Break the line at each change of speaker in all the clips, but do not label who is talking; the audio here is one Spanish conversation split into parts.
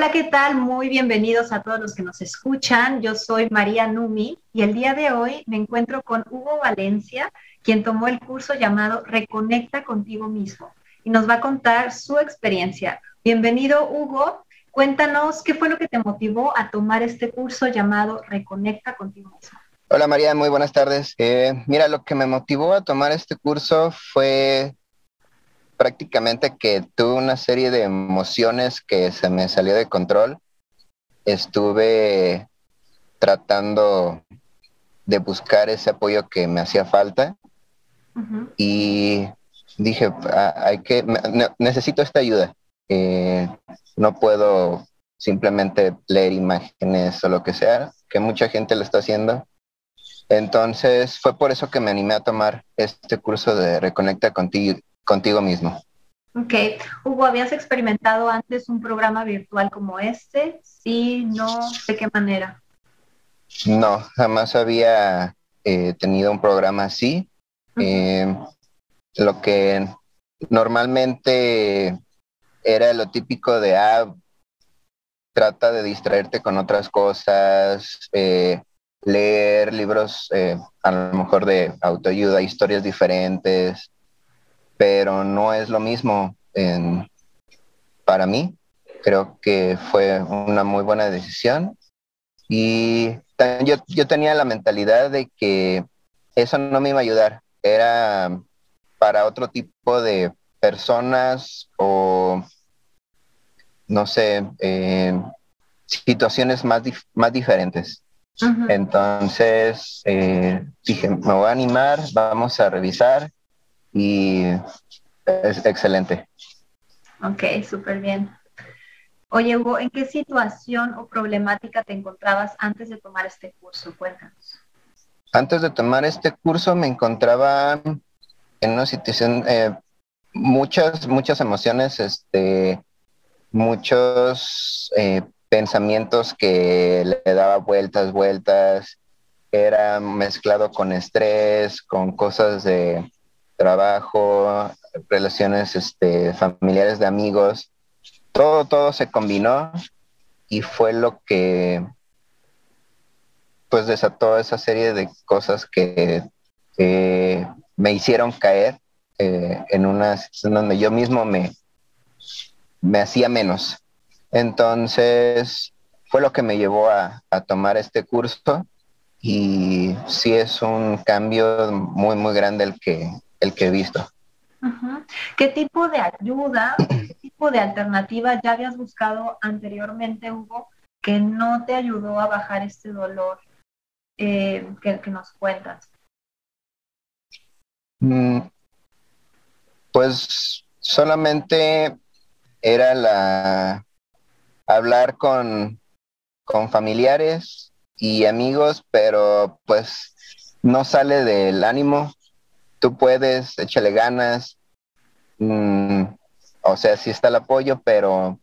Hola, ¿qué tal? Muy bienvenidos a todos los que nos escuchan. Yo soy María Numi y el día de hoy me encuentro con Hugo Valencia, quien tomó el curso llamado Reconecta contigo mismo y nos va a contar su experiencia. Bienvenido, Hugo. Cuéntanos qué fue lo que te motivó a tomar este curso llamado Reconecta contigo mismo.
Hola María, muy buenas tardes. Eh, mira, lo que me motivó a tomar este curso fue prácticamente que tuve una serie de emociones que se me salió de control. Estuve tratando de buscar ese apoyo que me hacía falta y dije, ah, hay que, necesito esta ayuda. Eh, no puedo simplemente leer imágenes o lo que sea, que mucha gente lo está haciendo. Entonces fue por eso que me animé a tomar este curso de Reconecta contigo, contigo mismo.
Ok. Hugo, ¿habías experimentado antes un programa virtual como este? Sí, no, ¿de qué manera?
No, jamás había eh, tenido un programa así. Eh, lo que normalmente era lo típico de, ah, trata de distraerte con otras cosas, eh, leer libros eh, a lo mejor de autoayuda, historias diferentes, pero no es lo mismo para mí. Creo que fue una muy buena decisión y yo, yo tenía la mentalidad de que eso no me iba a ayudar, era para otro tipo de personas o, no sé, eh, situaciones más, más diferentes. Entonces eh, dije, me voy a animar, vamos a revisar y es excelente.
Ok, súper bien. Oye, Hugo, ¿en qué situación o problemática te encontrabas antes de tomar este curso? Cuéntanos.
Antes de tomar este curso me encontraba en una situación, eh, muchas, muchas emociones, este, muchos eh, pensamientos que le daba vueltas, vueltas, era mezclado con estrés, con cosas de trabajo, relaciones este, familiares de amigos, todo, todo se combinó y fue lo que pues desató esa serie de cosas que me hicieron caer eh, en una situación donde yo mismo me, me hacía menos. Entonces, fue lo que me llevó a, tomar este curso y sí es un cambio muy, muy grande el que, el que he visto.
¿Qué tipo de ayuda, qué tipo de alternativa ya habías buscado anteriormente, Hugo, que no te ayudó a bajar este dolor eh, que, que, nos cuentas?
Mm, pues solamente era la hablar con, con familiares y amigos, pero pues no sale del ánimo. Tú puedes, échale ganas. Mm, o sea, sí está el apoyo, pero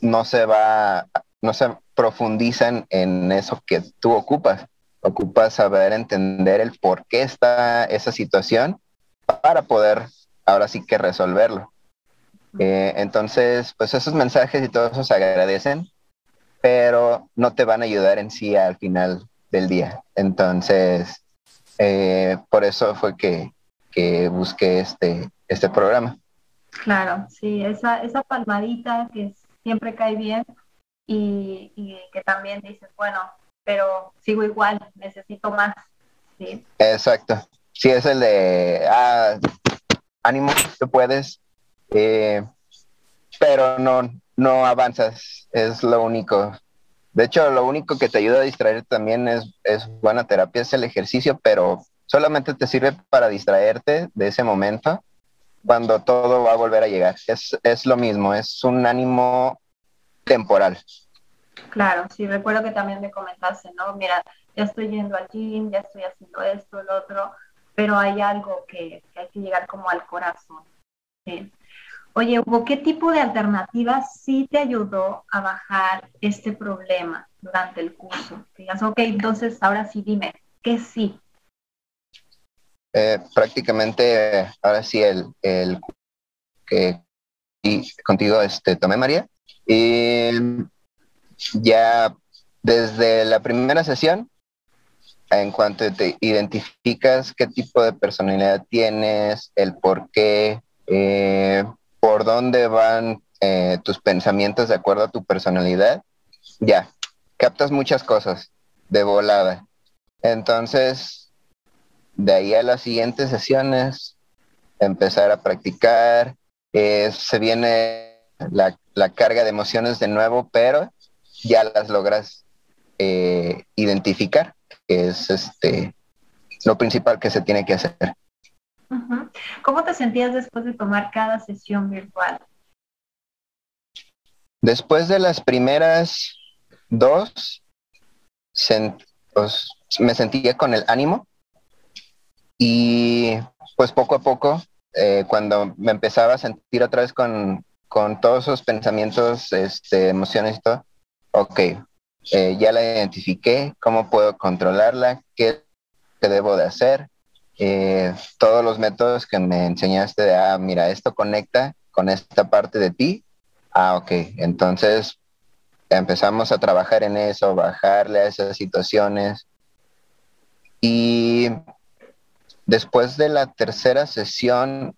no se va, no se profundiza en, eso que tú ocupas. Ocupas saber entender el por qué está esa situación para poder ahora sí que resolverlo. Eh, entonces, pues esos mensajes y todo eso se agradecen, pero no te van a ayudar en sí al final del día. Entonces, eh, por eso fue que, que, busqué este, este programa.
Claro, sí, esa, esa palmadita que siempre cae bien y, y que también dices, bueno, pero sigo igual, necesito más. ¿sí?
Exacto. Sí, es el de, ah, ánimo, tú puedes, eh, pero no, no avanzas, es lo único. De hecho, lo único que te ayuda a distraer también es, es buena terapia, es el ejercicio, pero solamente te sirve para distraerte de ese momento cuando todo va a volver a llegar. Es, es lo mismo, es un ánimo temporal.
Claro, sí, recuerdo que también me comentaste, ¿no? Mira, ya estoy yendo al gym, ya estoy haciendo esto, lo otro, pero hay algo que, hay que llegar como al corazón. Oye, Hugo, ¿qué tipo de alternativas sí te ayudó a bajar este problema durante el curso? digas, ok, entonces ahora sí dime, ¿qué sí?
Eh, prácticamente, ahora sí, el, el que contigo este, tomé, María. Y ya desde la primera sesión, en cuanto te identificas qué tipo de personalidad tienes, el por qué, eh, por dónde van eh, tus pensamientos de acuerdo a tu personalidad, ya, captas muchas cosas de volada. Entonces, de ahí a las siguientes sesiones, empezar a practicar, eh, se viene la, carga de emociones de nuevo, pero ya las logras eh, identificar, que es este lo principal que se tiene que hacer.
¿Cómo te sentías después de tomar cada sesión virtual?
Después de las primeras dos, pues, me sentía con el ánimo y pues poco a poco, eh, cuando me empezaba a sentir otra vez con, todos esos pensamientos, este, emociones y todo, ok, eh, ya la identifiqué, cómo puedo controlarla, qué, debo de hacer, eh, todos los métodos que me enseñaste de, ah, mira, esto conecta con esta parte de ti, ah, ok, entonces empezamos a trabajar en eso, bajarle a esas situaciones. Y después de la tercera sesión,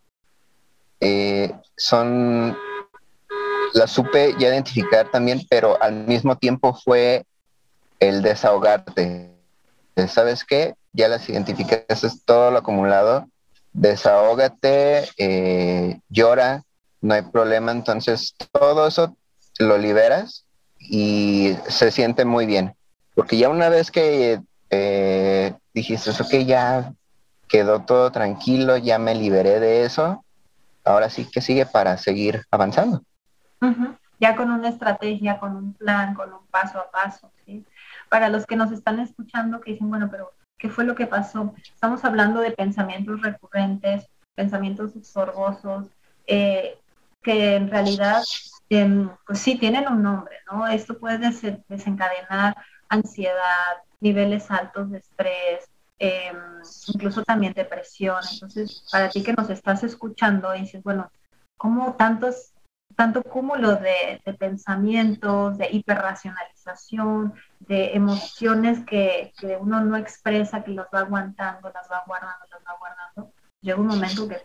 eh, son, la supe ya identificar también, pero al mismo tiempo fue el desahogarte. ¿Sabes qué? Ya las identificaste, es todo lo acumulado. Desahógate, eh, llora, no hay problema. Entonces, todo eso lo liberas y se siente muy bien. Porque ya una vez que eh, dijiste, que ya quedó todo tranquilo, ya me liberé de eso, ahora sí que sigue para seguir avanzando.
Ya con una estrategia, con un plan, con un paso a paso. Para los que nos están escuchando que dicen, bueno, pero ¿qué fue lo que pasó? Estamos hablando de pensamientos recurrentes, pensamientos sorbosos, eh, que en realidad Em, pues sí, tienen un nombre, ¿no? Esto puede desencadenar ansiedad, niveles altos de estrés, em, incluso también depresión. Entonces, para ti que nos estás escuchando y dices, bueno, ¿cómo tantos, tanto cúmulo de, pensamientos, de hiperracionalización, de emociones que, que, uno no expresa, que los va aguantando, las va guardando, las va guardando? Llega un momento que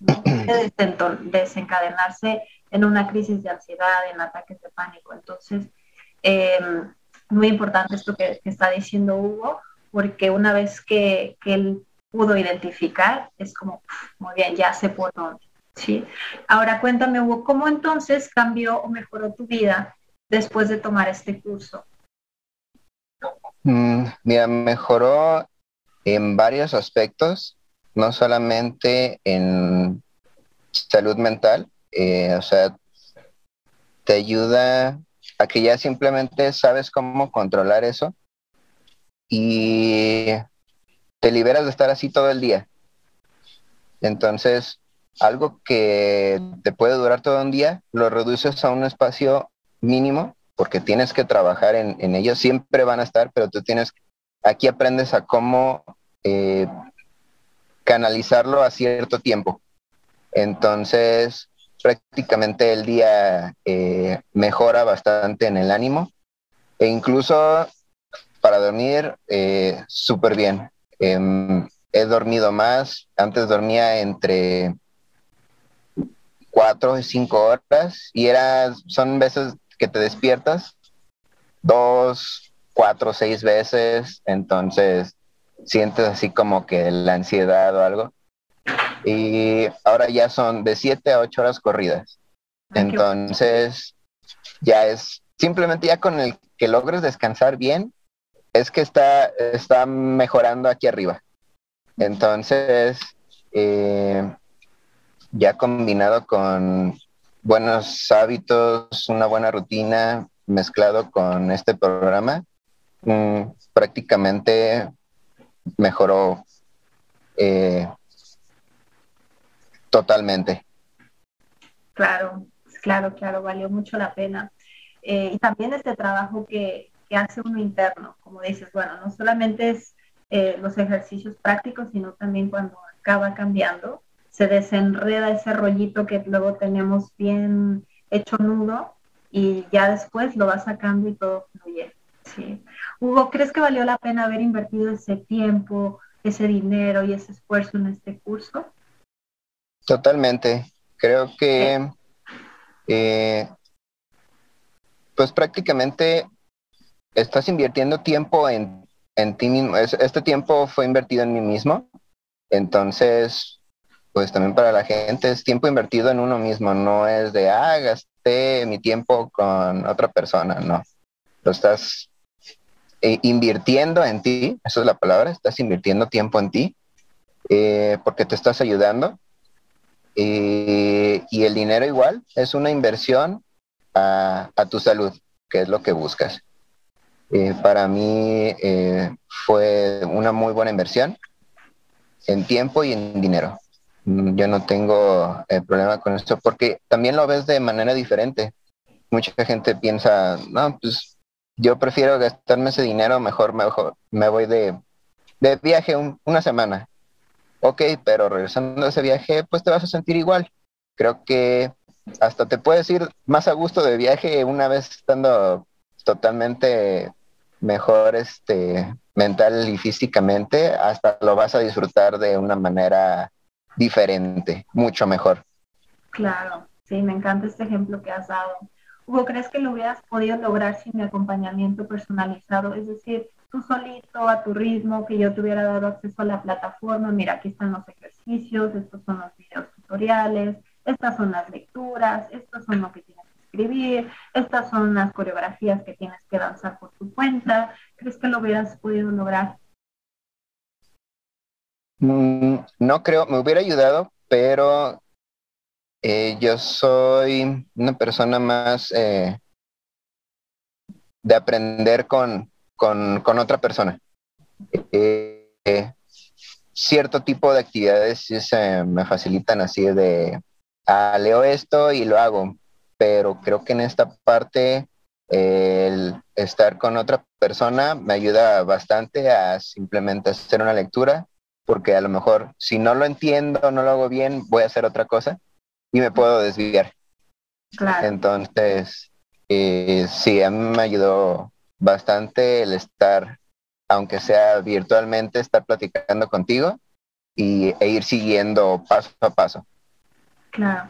puede desencadenarse en una crisis de ansiedad, en ataques de pánico. Entonces, em, muy importante esto que, está diciendo Hugo, porque una vez que, él pudo identificar, es como, muy bien, ya sé por dónde. ¿sí? Ahora cuéntame, Hugo, ¿cómo entonces cambió o mejoró tu vida después de tomar este curso?
Mm, mira, mejoró en varios aspectos, no solamente en salud mental, eh, o sea, te ayuda a que ya simplemente sabes cómo controlar eso y te liberas de estar así todo el día. Entonces, algo que te puede durar todo un día, lo reduces a un espacio mínimo porque tienes que trabajar en, en ellos. Siempre van a estar, pero tú tienes, aquí aprendes a cómo eh, canalizarlo a cierto tiempo. Entonces, prácticamente el día eh, mejora bastante en el ánimo e incluso para dormir eh, súper bien. Em, he dormido más, antes dormía entre cuatro y cinco horas y era, son veces que te despiertas dos, cuatro, seis veces, entonces sientes así como que la ansiedad o algo y ahora ya son de 7 a 8 horas corridas. Entonces, ya es simplemente ya con el que logres descansar bien, es que está, está mejorando aquí arriba. Entonces, eh, ya combinado con buenos hábitos, una buena rutina, mezclado con este programa, mm, prácticamente mejoró eh, Totalmente.
Claro, claro, claro, valió mucho la pena. Eh, y también este trabajo que, hace uno interno, como dices, bueno, no solamente es eh, los ejercicios prácticos, sino también cuando acaba cambiando, se desenreda ese rollito que luego tenemos bien hecho nudo y ya después lo vas sacando y todo fluye. Sí. Hugo, ¿crees que valió la pena haber invertido ese tiempo, ese dinero y ese esfuerzo en este curso?
Totalmente. Creo que, eh, pues prácticamente estás invirtiendo tiempo en, en ti mismo. Este tiempo fue invertido en mí mismo. Entonces, pues también para la gente es tiempo invertido en uno mismo. No es de, ah, gasté mi tiempo con otra persona. No. Lo estás eh, invirtiendo en ti, esa es la palabra, estás invirtiendo tiempo en ti, eh, porque te estás ayudando. Eh, y el dinero igual es una inversión a, tu salud, que es lo que buscas. Para mí fue una muy buena inversión en tiempo y en dinero. Mm, yo no tengo problema con esto porque también lo ves de manera diferente. Mucha gente piensa, no, pues yo prefiero gastarme ese dinero, mejor, mejor me voy de, viaje una semana. Ok, pero regresando a ese viaje, pues te vas a sentir igual. Creo que hasta te puedes ir más a gusto de viaje una vez estando totalmente mejor este mental y físicamente, hasta lo vas a disfrutar de una manera diferente, mucho mejor.
Claro, sí, me encanta este ejemplo que has dado. Hugo, ¿crees que lo hubieras podido lograr sin mi acompañamiento personalizado? Es decir, tú solito, a tu ritmo, que yo te hubiera dado acceso a la plataforma, mira, aquí están los ejercicios, estos son los videos tutoriales, estas son las lecturas, estos son lo que tienes escribir, estas son las coreografías que tienes que danzar por tu cuenta. ¿Crees que lo hubieras podido lograr?
Mm, no creo, me hubiera ayudado, pero eh, yo soy una persona más eh, de aprender con, otra persona. Eh, cierto tipo de actividades se me facilitan así de, ah, leo esto y lo hago, pero creo que en esta parte el estar con otra persona me ayuda bastante a simplemente hacer una lectura, porque a lo mejor si no lo entiendo, no lo hago bien, voy a hacer otra cosa y me puedo desviar. Entonces, eh, sí, a mí me ayudó bastante el estar, aunque sea virtualmente, estar platicando contigo y, e ir siguiendo paso a paso.
Claro,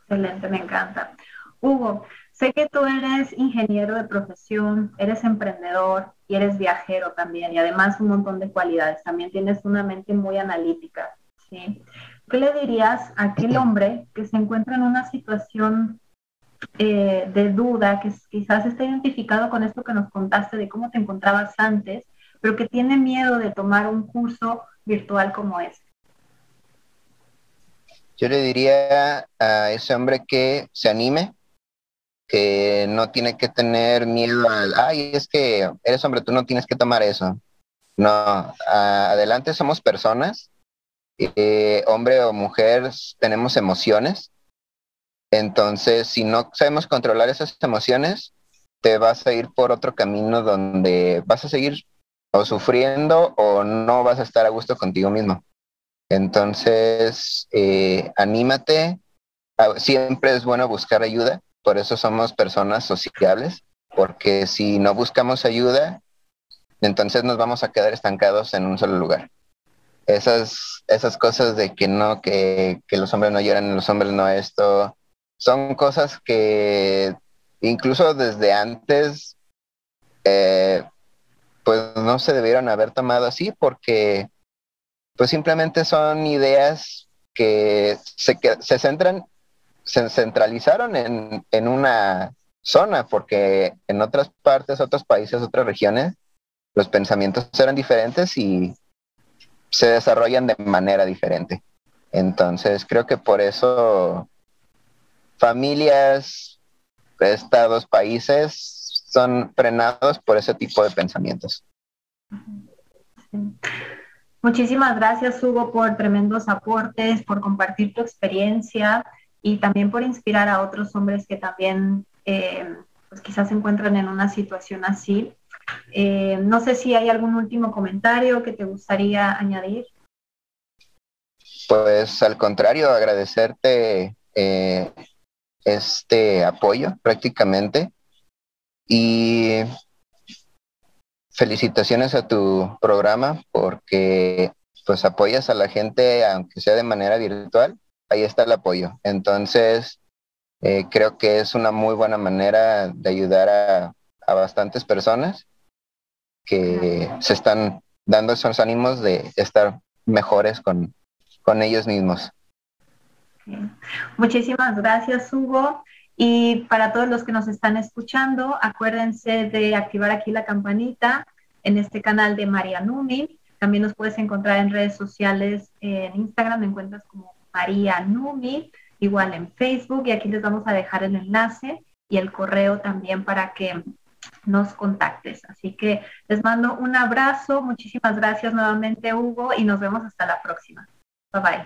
excelente, me encanta. Hugo, sé que tú eres ingeniero de profesión, eres emprendedor y eres viajero también, y además un montón de cualidades. También tienes una mente muy analítica, ¿sí? ¿Qué le dirías a aquel hombre que se encuentra en una situación eh, de duda, que quizás está identificado con esto que nos contaste de cómo te encontrabas antes, pero que tiene miedo de tomar un curso virtual como este?
Yo le diría a ese hombre que se anime, que no tiene que tener miedo al, ay, es que eres hombre, tú no tienes que tomar eso. No, adelante somos personas eh, hombre o mujer, tenemos emociones. Entonces, si no sabemos controlar esas emociones, te vas a ir por otro camino donde vas a seguir o sufriendo o no vas a estar a gusto contigo mismo. Entonces, eh, anímate. Ah, siempre es bueno buscar ayuda, por eso somos personas sociables, porque si no buscamos ayuda, entonces nos vamos a quedar estancados en un solo lugar. Esas, esas cosas de que no, que, los hombres no lloran, los hombres no esto, son cosas que incluso desde antes, eh, pues no se debieron haber tomado así porque pues simplemente son ideas que se, se centran, se centralizaron en, en una zona, porque en otras partes, otros países, otras regiones, los pensamientos eran diferentes y se desarrollan de manera diferente. Entonces, creo que por eso familias, estados, países son frenados por ese tipo de pensamientos.
Muchísimas gracias, Hugo, por tremendos aportes, por compartir tu experiencia y también por inspirar a otros hombres que también eh, pues quizás se encuentran en una situación así. Eh, no sé si hay algún último comentario que te gustaría añadir.
Pues al contrario, agradecerte eh, este apoyo prácticamente. Y felicitaciones a tu programa porque pues apoyas a la gente aunque sea de manera virtual, ahí está el apoyo. Entonces, eh, creo que es una muy buena manera de ayudar a, a bastantes personas que se están dando esos ánimos de estar mejores con, con ellos mismos.
Muchísimas gracias, Hugo. Y para todos los que nos están escuchando, acuérdense de activar aquí la campanita en este canal de María Numi. También nos puedes encontrar en redes sociales, en Instagram me encuentras como María Numi, igual en Facebook y aquí les vamos a dejar el enlace y el correo también para que nos contactes. Así que les mando un abrazo, muchísimas gracias nuevamente Hugo y nos vemos hasta la próxima. Bye bye.